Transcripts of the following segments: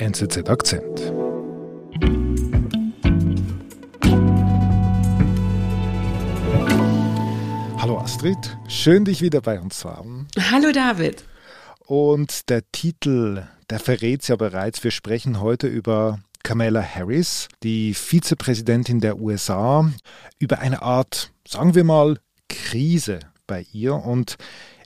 NZZ Akzent. Hallo Astrid, schön dich wieder bei uns zu haben. Hallo David. Und der Titel, der verrät es ja bereits. Wir sprechen heute über Kamala Harris, die Vizepräsidentin der USA, über eine Art, sagen wir mal, Krise bei ihr. Und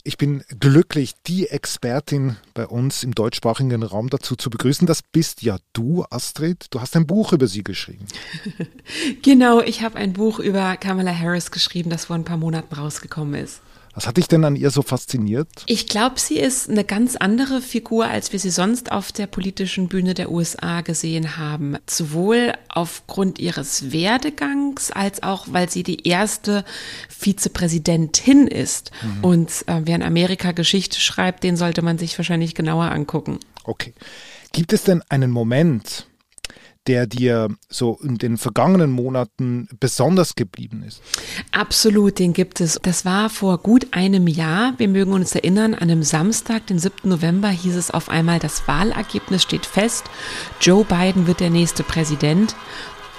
ich bin glücklich, die Expertin bei uns im deutschsprachigen Raum dazu zu begrüßen. Das bist ja du, Astrid. Du hast ein Buch über sie geschrieben. genau, ich habe ein Buch über Kamala Harris geschrieben, das vor ein paar Monaten rausgekommen ist. Was hat dich denn an ihr so fasziniert? Ich glaube, sie ist eine ganz andere Figur, als wir sie sonst auf der politischen Bühne der USA gesehen haben. Sowohl aufgrund ihres Werdegangs als auch, weil sie die erste Vizepräsidentin ist. Mhm. Und äh, wer in Amerika Geschichte schreibt, den sollte man sich wahrscheinlich genauer angucken. Okay. Gibt es denn einen Moment, der dir so in den vergangenen Monaten besonders geblieben ist? Absolut, den gibt es. Das war vor gut einem Jahr. Wir mögen uns erinnern, an einem Samstag, den 7. November, hieß es auf einmal, das Wahlergebnis steht fest. Joe Biden wird der nächste Präsident.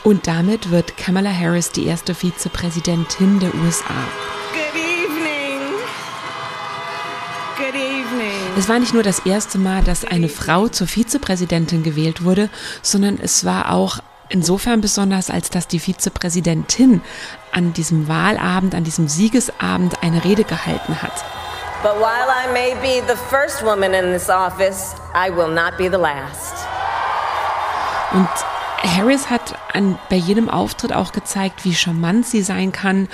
Und damit wird Kamala Harris die erste Vizepräsidentin der USA. Es war nicht nur das erste Mal, dass eine Frau zur Vizepräsidentin gewählt wurde, sondern es war auch insofern besonders, als dass die Vizepräsidentin an diesem Wahlabend, an diesem Siegesabend eine Rede gehalten hat. But while I may be the first woman in this office, I will not be the last. Und Harris hat an, bei jedem Auftritt auch gezeigt, wie charmant sie sein kann.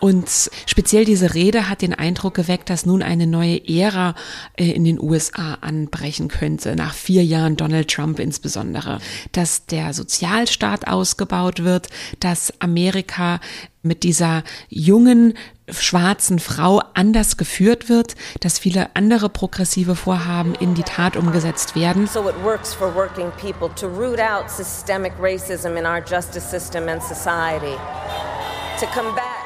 Und speziell diese Rede hat den Eindruck geweckt, dass nun eine neue Ära äh, in den USA anbrechen könnte, nach vier Jahren Donald Trump insbesondere. Dass der Sozialstaat ausgebaut wird, dass Amerika mit dieser jungen schwarzen Frau anders geführt wird, dass viele andere progressive Vorhaben in die Tat umgesetzt werden. So it works for working people to root out systemic racism in our justice system and society. To combat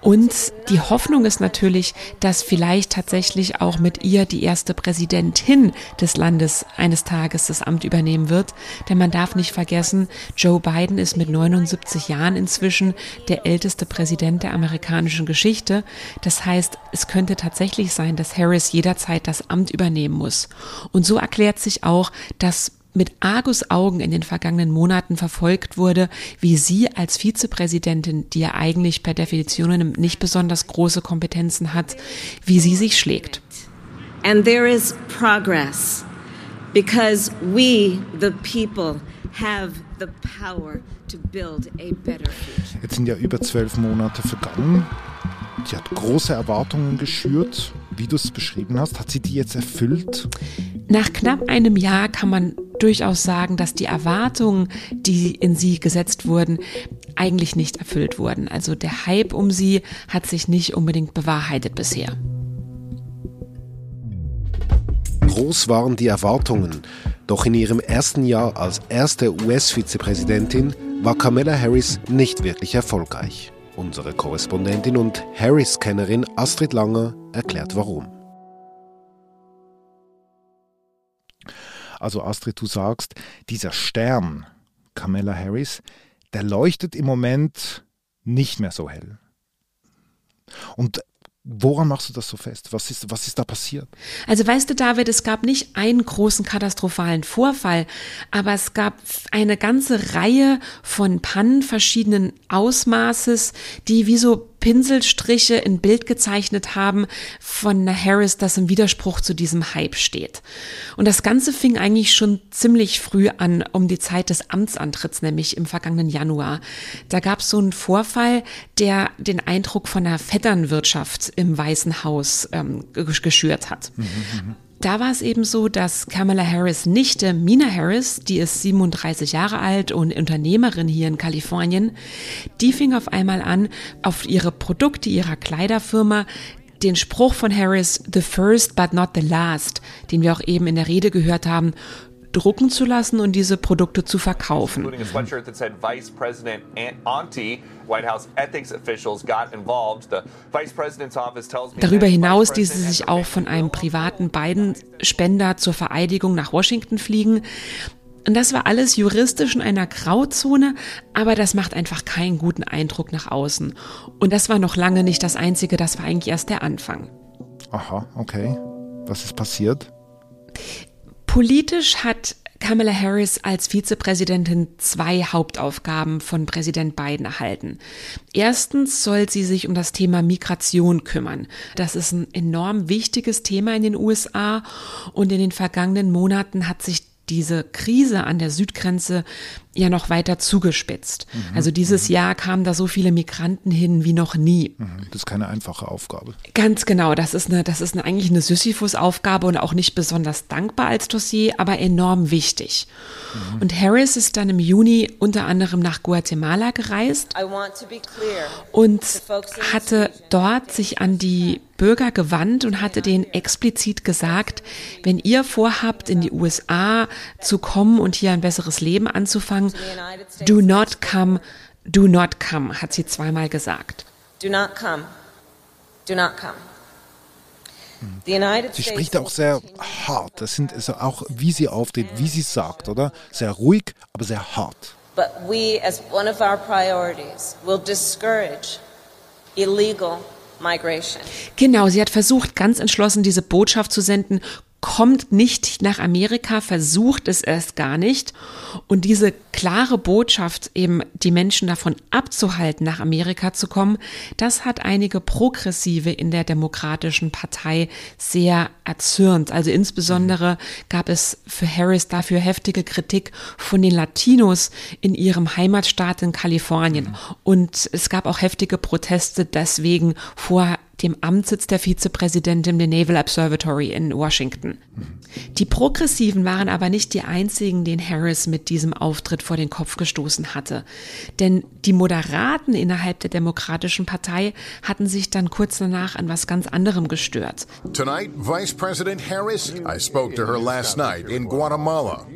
und die Hoffnung ist natürlich, dass vielleicht tatsächlich auch mit ihr die erste Präsidentin des Landes eines Tages das Amt übernehmen wird. Denn man darf nicht vergessen, Joe Biden ist mit 79 Jahren inzwischen der älteste Präsident der amerikanischen Geschichte. Das heißt, es könnte tatsächlich sein, dass Harris jederzeit das Amt übernehmen muss. Und so erklärt sich auch, dass mit Argus Augen in den vergangenen Monaten verfolgt wurde, wie sie als Vizepräsidentin, die ja eigentlich per Definition nicht besonders große Kompetenzen hat, wie sie sich schlägt. And there is progress because we, the people, have the power to build a better future. Jetzt sind ja über zwölf Monate vergangen. Sie hat große Erwartungen geschürt, wie du es beschrieben hast. Hat sie die jetzt erfüllt? Nach knapp einem Jahr kann man durchaus sagen, dass die Erwartungen, die in sie gesetzt wurden, eigentlich nicht erfüllt wurden. Also der Hype um sie hat sich nicht unbedingt bewahrheitet bisher. Groß waren die Erwartungen, doch in ihrem ersten Jahr als erste US-Vizepräsidentin war Kamala Harris nicht wirklich erfolgreich. Unsere Korrespondentin und Harris-Kennerin Astrid Langer erklärt warum. Also Astrid, du sagst, dieser Stern, Kamala Harris, der leuchtet im Moment nicht mehr so hell. Und Woran machst du das so fest? Was ist, was ist da passiert? Also weißt du, David, es gab nicht einen großen katastrophalen Vorfall, aber es gab eine ganze Reihe von Pannen verschiedenen Ausmaßes, die wie so Pinselstriche in Bild gezeichnet haben von Harris, das im Widerspruch zu diesem Hype steht. Und das Ganze fing eigentlich schon ziemlich früh an, um die Zeit des Amtsantritts, nämlich im vergangenen Januar. Da gab es so einen Vorfall, der den Eindruck von einer Vetternwirtschaft im Weißen Haus ähm, geschürt hat. Mhm, mhm. Da war es eben so, dass Kamala Harris Nichte Mina Harris, die ist 37 Jahre alt und Unternehmerin hier in Kalifornien, die fing auf einmal an, auf ihre Produkte ihrer Kleiderfirma den Spruch von Harris, the first but not the last, den wir auch eben in der Rede gehört haben, drucken zu lassen und diese Produkte zu verkaufen. Darüber hinaus ließ sie sich auch von einem privaten Biden-Spender zur Vereidigung nach Washington fliegen. Und das war alles juristisch in einer Grauzone, aber das macht einfach keinen guten Eindruck nach außen. Und das war noch lange nicht das Einzige, das war eigentlich erst der Anfang. Aha, okay. Was ist passiert? Politisch hat Kamala Harris als Vizepräsidentin zwei Hauptaufgaben von Präsident Biden erhalten. Erstens soll sie sich um das Thema Migration kümmern. Das ist ein enorm wichtiges Thema in den USA und in den vergangenen Monaten hat sich diese Krise an der Südgrenze ja noch weiter zugespitzt. Mhm. Also dieses mhm. Jahr kamen da so viele Migranten hin wie noch nie. Mhm. Das ist keine einfache Aufgabe. Ganz genau, das ist eine, das ist eine, eigentlich eine Sisyphus-Aufgabe und auch nicht besonders dankbar als Dossier, aber enorm wichtig. Mhm. Und Harris ist dann im Juni unter anderem nach Guatemala gereist und hatte dort sich an die Bürger gewandt und hatte denen explizit gesagt, wenn ihr vorhabt, in die USA zu kommen und hier ein besseres Leben anzufangen, Do not come, do not come, hat sie zweimal gesagt. Do not come. Do not come. Sie spricht auch sehr hart. Das sind also auch, wie sie auftritt, wie sie sagt, oder? Sehr ruhig, aber sehr hart. But we, as one of our priorities, will discourage illegal. Genau, sie hat versucht, ganz entschlossen diese Botschaft zu senden kommt nicht nach Amerika, versucht es erst gar nicht. Und diese klare Botschaft, eben die Menschen davon abzuhalten, nach Amerika zu kommen, das hat einige Progressive in der Demokratischen Partei sehr erzürnt. Also insbesondere gab es für Harris dafür heftige Kritik von den Latinos in ihrem Heimatstaat in Kalifornien. Und es gab auch heftige Proteste deswegen vor dem Amtssitz der Vizepräsidentin der Naval Observatory in Washington. Die Progressiven waren aber nicht die einzigen, den Harris mit diesem Auftritt vor den Kopf gestoßen hatte. Denn die Moderaten innerhalb der Demokratischen Partei hatten sich dann kurz danach an was ganz anderem gestört. Tonight, Vice President Harris, I spoke to her last night in Guatemala.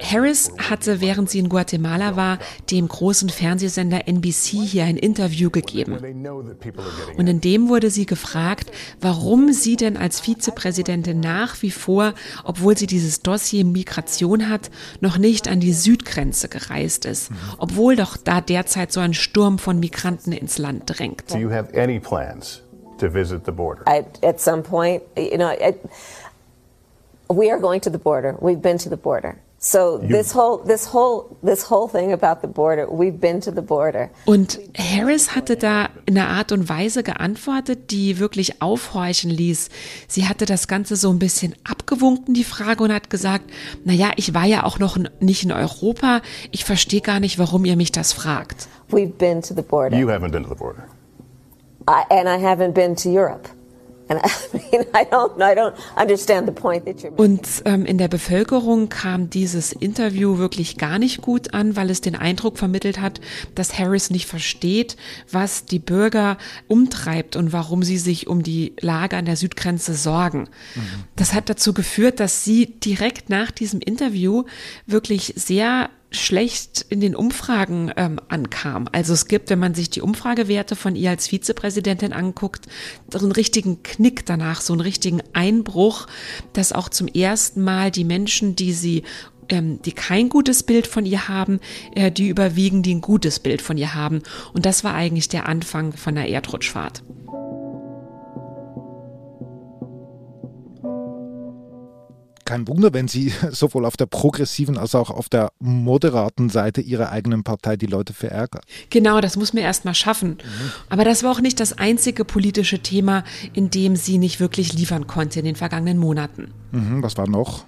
Harris hatte, während sie in Guatemala war, dem großen Fernsehsender NBC hier ein Interview gegeben. Und in dem wurde wurde sie gefragt, warum sie denn als Vizepräsidentin nach wie vor, obwohl sie dieses Dossier Migration hat, noch nicht an die Südgrenze gereist ist, obwohl doch da derzeit so ein Sturm von Migranten ins Land drängt. Do you have any plans to visit the border? I, at some point, you know, I, we are going to the border. We've been to the border. So this whole this whole this whole thing about the border, we've been to the border. Und Harris hatte da in einer Art und Weise geantwortet, die wirklich aufhorchen ließ. Sie hatte das Ganze so ein bisschen abgewunken die Frage und hat gesagt: "Na ja, ich war ja auch noch nicht in Europa. Ich verstehe gar nicht, warum ihr mich das fragt." We've been to the border. You haven't been to the border. I, and I haven't been to Europe. Und ähm, in der Bevölkerung kam dieses Interview wirklich gar nicht gut an, weil es den Eindruck vermittelt hat, dass Harris nicht versteht, was die Bürger umtreibt und warum sie sich um die Lage an der Südgrenze sorgen. Mhm. Das hat dazu geführt, dass sie direkt nach diesem Interview wirklich sehr schlecht in den Umfragen ähm, ankam. Also es gibt, wenn man sich die Umfragewerte von ihr als Vizepräsidentin anguckt, so einen richtigen Knick danach, so einen richtigen Einbruch, dass auch zum ersten Mal die Menschen, die sie ähm, die kein gutes Bild von ihr haben, äh, die überwiegen, die ein gutes Bild von ihr haben. Und das war eigentlich der Anfang von der Erdrutschfahrt. Kein Wunder, wenn sie sowohl auf der progressiven als auch auf der moderaten Seite ihrer eigenen Partei die Leute verärgert. Genau, das muss man erst mal schaffen. Mhm. Aber das war auch nicht das einzige politische Thema, in dem sie nicht wirklich liefern konnte in den vergangenen Monaten. Mhm, was war noch?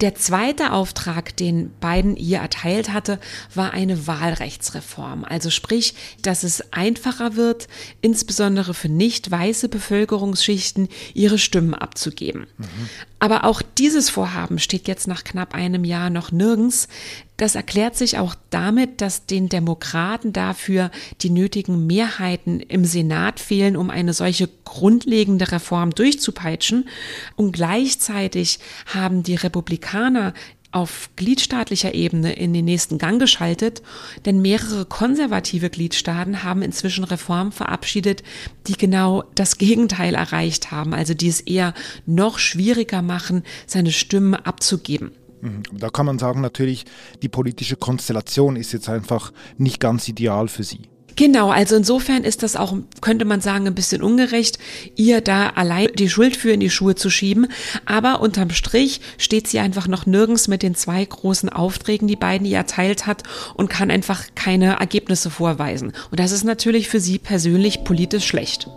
Der zweite Auftrag, den Biden ihr erteilt hatte, war eine Wahlrechtsreform. Also sprich, dass es einfacher wird, insbesondere für nicht weiße Bevölkerungsschichten ihre Stimmen abzugeben. Mhm. Aber auch dieses Vorhaben steht jetzt nach knapp einem Jahr noch nirgends. Das erklärt sich auch damit, dass den Demokraten dafür die nötigen Mehrheiten im Senat fehlen, um eine solche grundlegende Reform durchzupeitschen. Und gleichzeitig haben die Republikaner auf gliedstaatlicher Ebene in den nächsten Gang geschaltet, denn mehrere konservative Gliedstaaten haben inzwischen Reformen verabschiedet, die genau das Gegenteil erreicht haben, also die es eher noch schwieriger machen, seine Stimmen abzugeben. Mhm. Da kann man sagen, natürlich, die politische Konstellation ist jetzt einfach nicht ganz ideal für sie. Genau, also insofern ist das auch, könnte man sagen, ein bisschen ungerecht, ihr da allein die Schuld für in die Schuhe zu schieben. Aber unterm Strich steht sie einfach noch nirgends mit den zwei großen Aufträgen, die beiden ihr erteilt hat und kann einfach keine Ergebnisse vorweisen. Und das ist natürlich für sie persönlich politisch schlecht.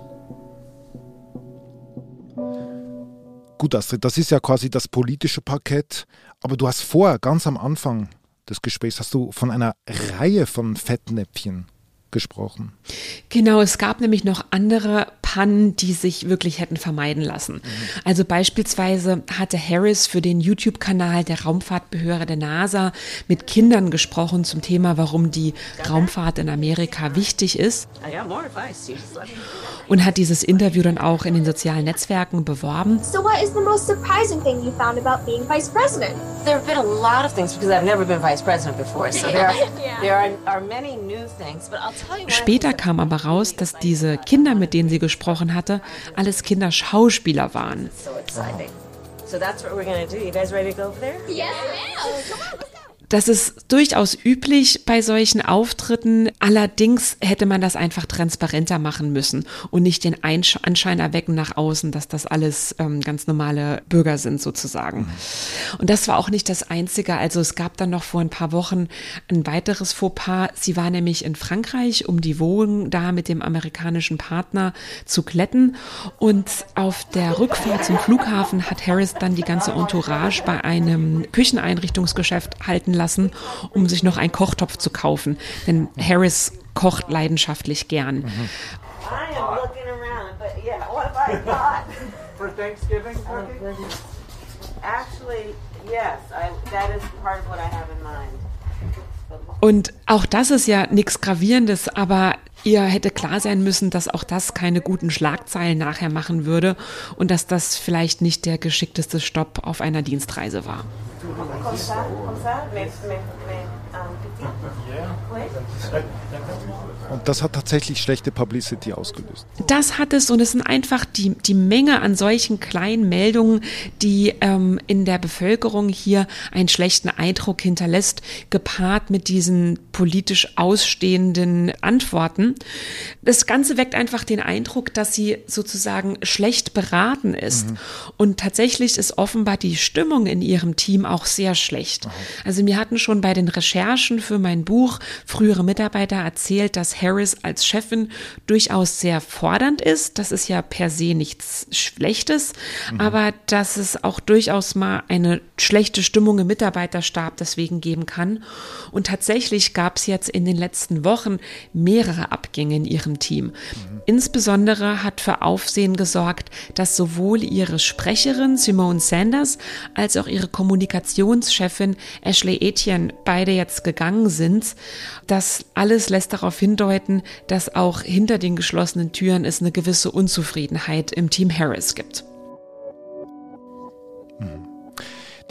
Gut, Astrid, das ist ja quasi das politische Parkett. Aber du hast vorher, ganz am Anfang des Gesprächs, hast du von einer Reihe von Fettnäpfchen gesprochen. Genau, es gab nämlich noch andere Pannen, die sich wirklich hätten vermeiden lassen. Mhm. Also beispielsweise hatte Harris für den YouTube-Kanal der Raumfahrtbehörde der NASA mit Kindern gesprochen zum Thema, warum die Raumfahrt in Amerika wichtig ist. Und hat dieses Interview dann auch in den sozialen Netzwerken beworben. So what is the most surprising thing you found about being vice president? There have been a lot of things because I've never been vice president before. So there are, there are, are many new things, but I'll Später kam aber raus, dass diese Kinder, mit denen sie gesprochen hatte, alles Kinder Schauspieler waren. So that's what we're gonna do. You guys ready to go over there? Yes, ma'am. Das ist durchaus üblich bei solchen Auftritten. Allerdings hätte man das einfach transparenter machen müssen und nicht den Anschein erwecken nach außen, dass das alles ähm, ganz normale Bürger sind sozusagen. Und das war auch nicht das Einzige. Also es gab dann noch vor ein paar Wochen ein weiteres Fauxpas. Sie war nämlich in Frankreich, um die Wohnung da mit dem amerikanischen Partner zu kletten. Und auf der Rückfahrt zum Flughafen hat Harris dann die ganze Entourage bei einem Kücheneinrichtungsgeschäft halten lassen, um sich noch einen Kochtopf zu kaufen. Denn Harris kocht leidenschaftlich gern. Mhm. Und auch das ist ja nichts Gravierendes, aber ihr hätte klar sein müssen, dass auch das keine guten Schlagzeilen nachher machen würde und dass das vielleicht nicht der geschickteste Stopp auf einer Dienstreise war. Comme ça, comme ça, mais, mais. Und das hat tatsächlich schlechte Publicity ausgelöst. Das hat es und es sind einfach die, die Menge an solchen kleinen Meldungen, die ähm, in der Bevölkerung hier einen schlechten Eindruck hinterlässt, gepaart mit diesen politisch ausstehenden Antworten. Das Ganze weckt einfach den Eindruck, dass sie sozusagen schlecht beraten ist. Mhm. Und tatsächlich ist offenbar die Stimmung in ihrem Team auch sehr schlecht. Mhm. Also mir hatten schon bei den Recherchen für mein Buch frühere Mitarbeiter erzählt, dass Harris als Chefin durchaus sehr fordernd ist. Das ist ja per se nichts Schlechtes, mhm. aber dass es auch durchaus mal eine schlechte Stimmung im Mitarbeiterstab deswegen geben kann. Und tatsächlich gab es jetzt in den letzten Wochen mehrere Abgänge in ihrem Team. Insbesondere hat für Aufsehen gesorgt, dass sowohl ihre Sprecherin Simone Sanders als auch ihre Kommunikationschefin Ashley Etienne beide jetzt gegangen sind. Das alles lässt darauf hindeuten, dass auch hinter den geschlossenen Türen es eine gewisse Unzufriedenheit im Team Harris gibt.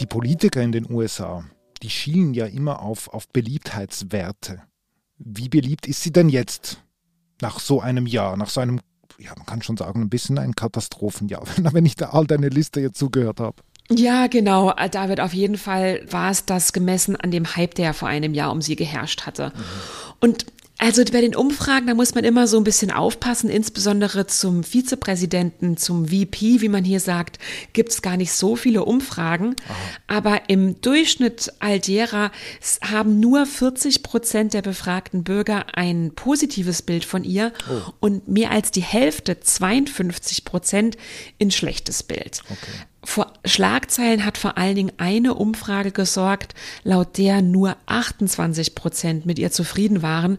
Die Politiker in den USA, die schielen ja immer auf, auf Beliebtheitswerte. Wie beliebt ist sie denn jetzt? Nach so einem Jahr, nach so einem, ja, man kann schon sagen, ein bisschen ein Katastrophenjahr, wenn ich da all deine Liste jetzt zugehört habe. Ja, genau. David, auf jeden Fall war es das gemessen an dem Hype, der vor einem Jahr um sie geherrscht hatte. Mhm. Und also bei den Umfragen, da muss man immer so ein bisschen aufpassen, insbesondere zum Vizepräsidenten, zum VP, wie man hier sagt, gibt es gar nicht so viele Umfragen. Aha. Aber im Durchschnitt all derer haben nur 40 Prozent der befragten Bürger ein positives Bild von ihr oh. und mehr als die Hälfte, 52 Prozent, ein schlechtes Bild. Okay. Vor Schlagzeilen hat vor allen Dingen eine Umfrage gesorgt, laut der nur 28 Prozent mit ihr zufrieden waren.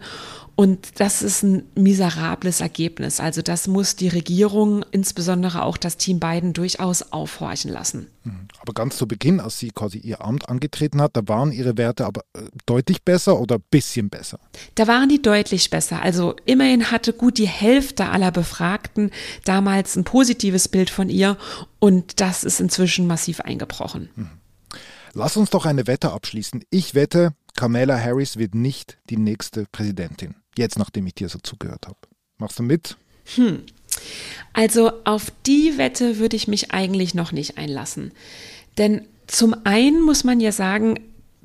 Und das ist ein miserables Ergebnis. Also das muss die Regierung, insbesondere auch das Team Biden, durchaus aufhorchen lassen. Mhm. Aber ganz zu Beginn, als sie quasi ihr Amt angetreten hat, da waren ihre Werte aber äh, deutlich besser oder ein bisschen besser? Da waren die deutlich besser. Also immerhin hatte gut die Hälfte aller Befragten damals ein positives Bild von ihr und das ist inzwischen massiv eingebrochen. Mhm. Lass uns doch eine Wette abschließen. Ich wette, Kamala Harris wird nicht die nächste Präsidentin. Jetzt, nachdem ich dir so zugehört habe. Machst du mit? Hm. Also auf die Wette würde ich mich eigentlich noch nicht einlassen. Denn zum einen muss man ja sagen,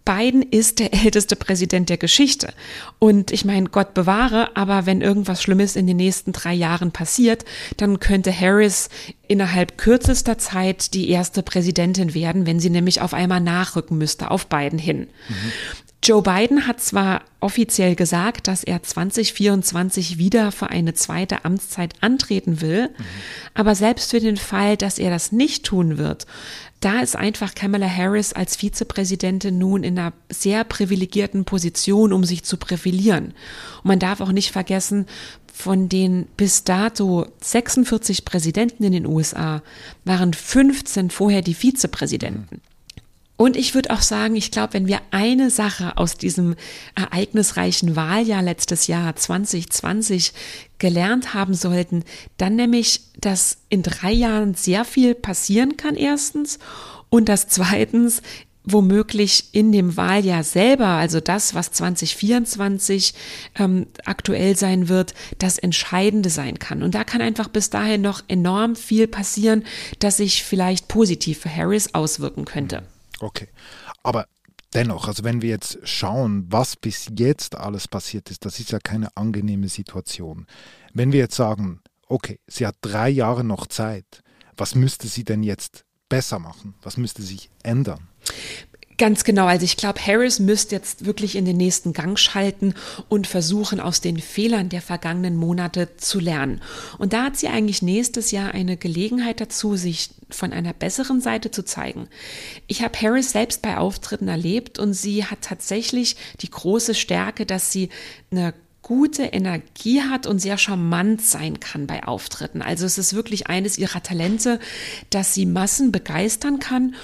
Biden ist der älteste Präsident der Geschichte. Und ich meine, Gott bewahre, aber wenn irgendwas Schlimmes in den nächsten drei Jahren passiert, dann könnte Harris innerhalb kürzester Zeit die erste Präsidentin werden, wenn sie nämlich auf einmal nachrücken müsste auf Biden hin. Mhm. Joe Biden hat zwar offiziell gesagt, dass er 2024 wieder für eine zweite Amtszeit antreten will, mhm. aber selbst für den Fall, dass er das nicht tun wird, da ist einfach Kamala Harris als Vizepräsidentin nun in einer sehr privilegierten Position, um sich zu profilieren. Und man darf auch nicht vergessen, von den bis dato 46 Präsidenten in den USA waren 15 vorher die Vizepräsidenten. Mhm. Und ich würde auch sagen, ich glaube, wenn wir eine Sache aus diesem ereignisreichen Wahljahr letztes Jahr 2020 gelernt haben sollten, dann nämlich, dass in drei Jahren sehr viel passieren kann, erstens. Und dass zweitens womöglich in dem Wahljahr selber, also das, was 2024 ähm, aktuell sein wird, das Entscheidende sein kann. Und da kann einfach bis dahin noch enorm viel passieren, das sich vielleicht positiv für Harris auswirken könnte. Okay. Aber dennoch, also wenn wir jetzt schauen, was bis jetzt alles passiert ist, das ist ja keine angenehme Situation. Wenn wir jetzt sagen, okay, sie hat drei Jahre noch Zeit, was müsste sie denn jetzt besser machen? Was müsste sich ändern? Ganz genau. Also ich glaube, Harris müsste jetzt wirklich in den nächsten Gang schalten und versuchen, aus den Fehlern der vergangenen Monate zu lernen. Und da hat sie eigentlich nächstes Jahr eine Gelegenheit dazu, sich von einer besseren Seite zu zeigen. Ich habe Harris selbst bei Auftritten erlebt und sie hat tatsächlich die große Stärke, dass sie eine gute Energie hat und sehr charmant sein kann bei Auftritten. Also es ist wirklich eines ihrer Talente, dass sie Massen begeistern kann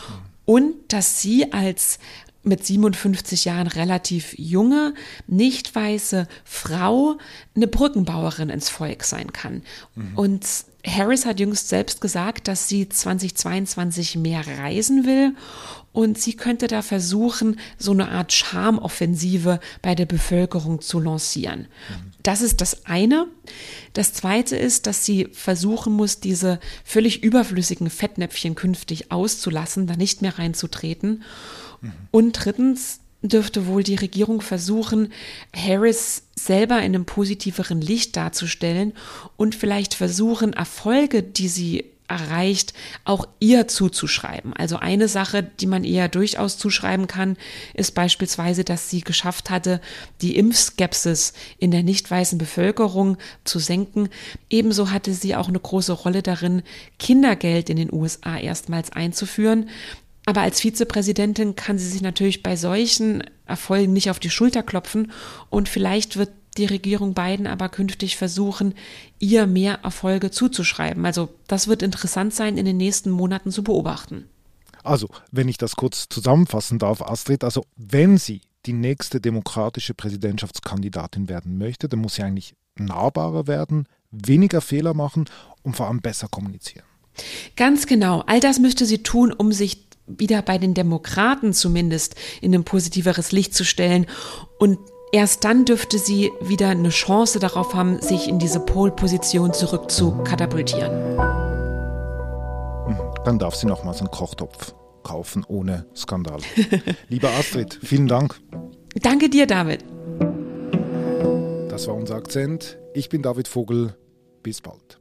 und dass sie als mit 57 Jahren relativ junge, nicht weiße Frau eine Brückenbauerin ins Volk sein kann. Mhm. Und Harris hat jüngst selbst gesagt, dass sie 2022 mehr reisen will und sie könnte da versuchen, so eine Art Charmoffensive bei der Bevölkerung zu lancieren. Mhm. Das ist das eine. Das zweite ist, dass sie versuchen muss, diese völlig überflüssigen Fettnäpfchen künftig auszulassen, da nicht mehr reinzutreten. Mhm. Und drittens dürfte wohl die Regierung versuchen, Harris selber in einem positiveren Licht darzustellen und vielleicht versuchen, Erfolge, die sie erreicht, auch ihr zuzuschreiben. Also eine Sache, die man ihr durchaus zuschreiben kann, ist beispielsweise, dass sie geschafft hatte, die Impfskepsis in der nicht weißen Bevölkerung zu senken. Ebenso hatte sie auch eine große Rolle darin, Kindergeld in den USA erstmals einzuführen. Aber als Vizepräsidentin kann sie sich natürlich bei solchen Erfolgen nicht auf die Schulter klopfen und vielleicht wird die Regierung Biden aber künftig versuchen, ihr mehr Erfolge zuzuschreiben. Also das wird interessant sein, in den nächsten Monaten zu beobachten. Also, wenn ich das kurz zusammenfassen darf, Astrid, also wenn sie die nächste demokratische Präsidentschaftskandidatin werden möchte, dann muss sie eigentlich nahbarer werden, weniger Fehler machen und vor allem besser kommunizieren. Ganz genau. All das müsste sie tun, um sich wieder bei den Demokraten zumindest in ein positiveres Licht zu stellen und Erst dann dürfte sie wieder eine Chance darauf haben, sich in diese Pole-Position zurück zu katapultieren. Hm, dann darf sie nochmals einen Kochtopf kaufen ohne Skandal. Lieber Astrid, vielen Dank. Danke dir, David. Das war unser Akzent. Ich bin David Vogel. Bis bald.